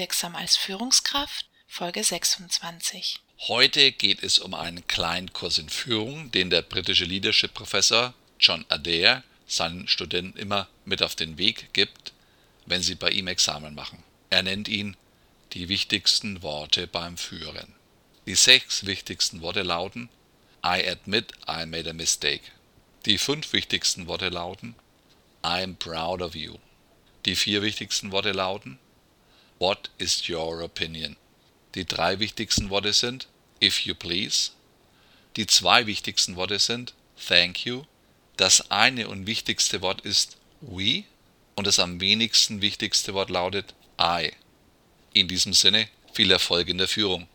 Wirksam als Führungskraft, Folge 26. Heute geht es um einen kleinen Kurs in Führung, den der britische Leadership-Professor John Adair seinen Studenten immer mit auf den Weg gibt, wenn sie bei ihm Examen machen. Er nennt ihn die wichtigsten Worte beim Führen. Die sechs wichtigsten Worte lauten I admit I made a mistake. Die fünf wichtigsten Worte lauten I'm proud of you. Die vier wichtigsten Worte lauten What is your opinion? Die drei wichtigsten Worte sind If you please. Die zwei wichtigsten Worte sind Thank you. Das eine und wichtigste Wort ist We und das am wenigsten wichtigste Wort lautet I. In diesem Sinne viel Erfolg in der Führung.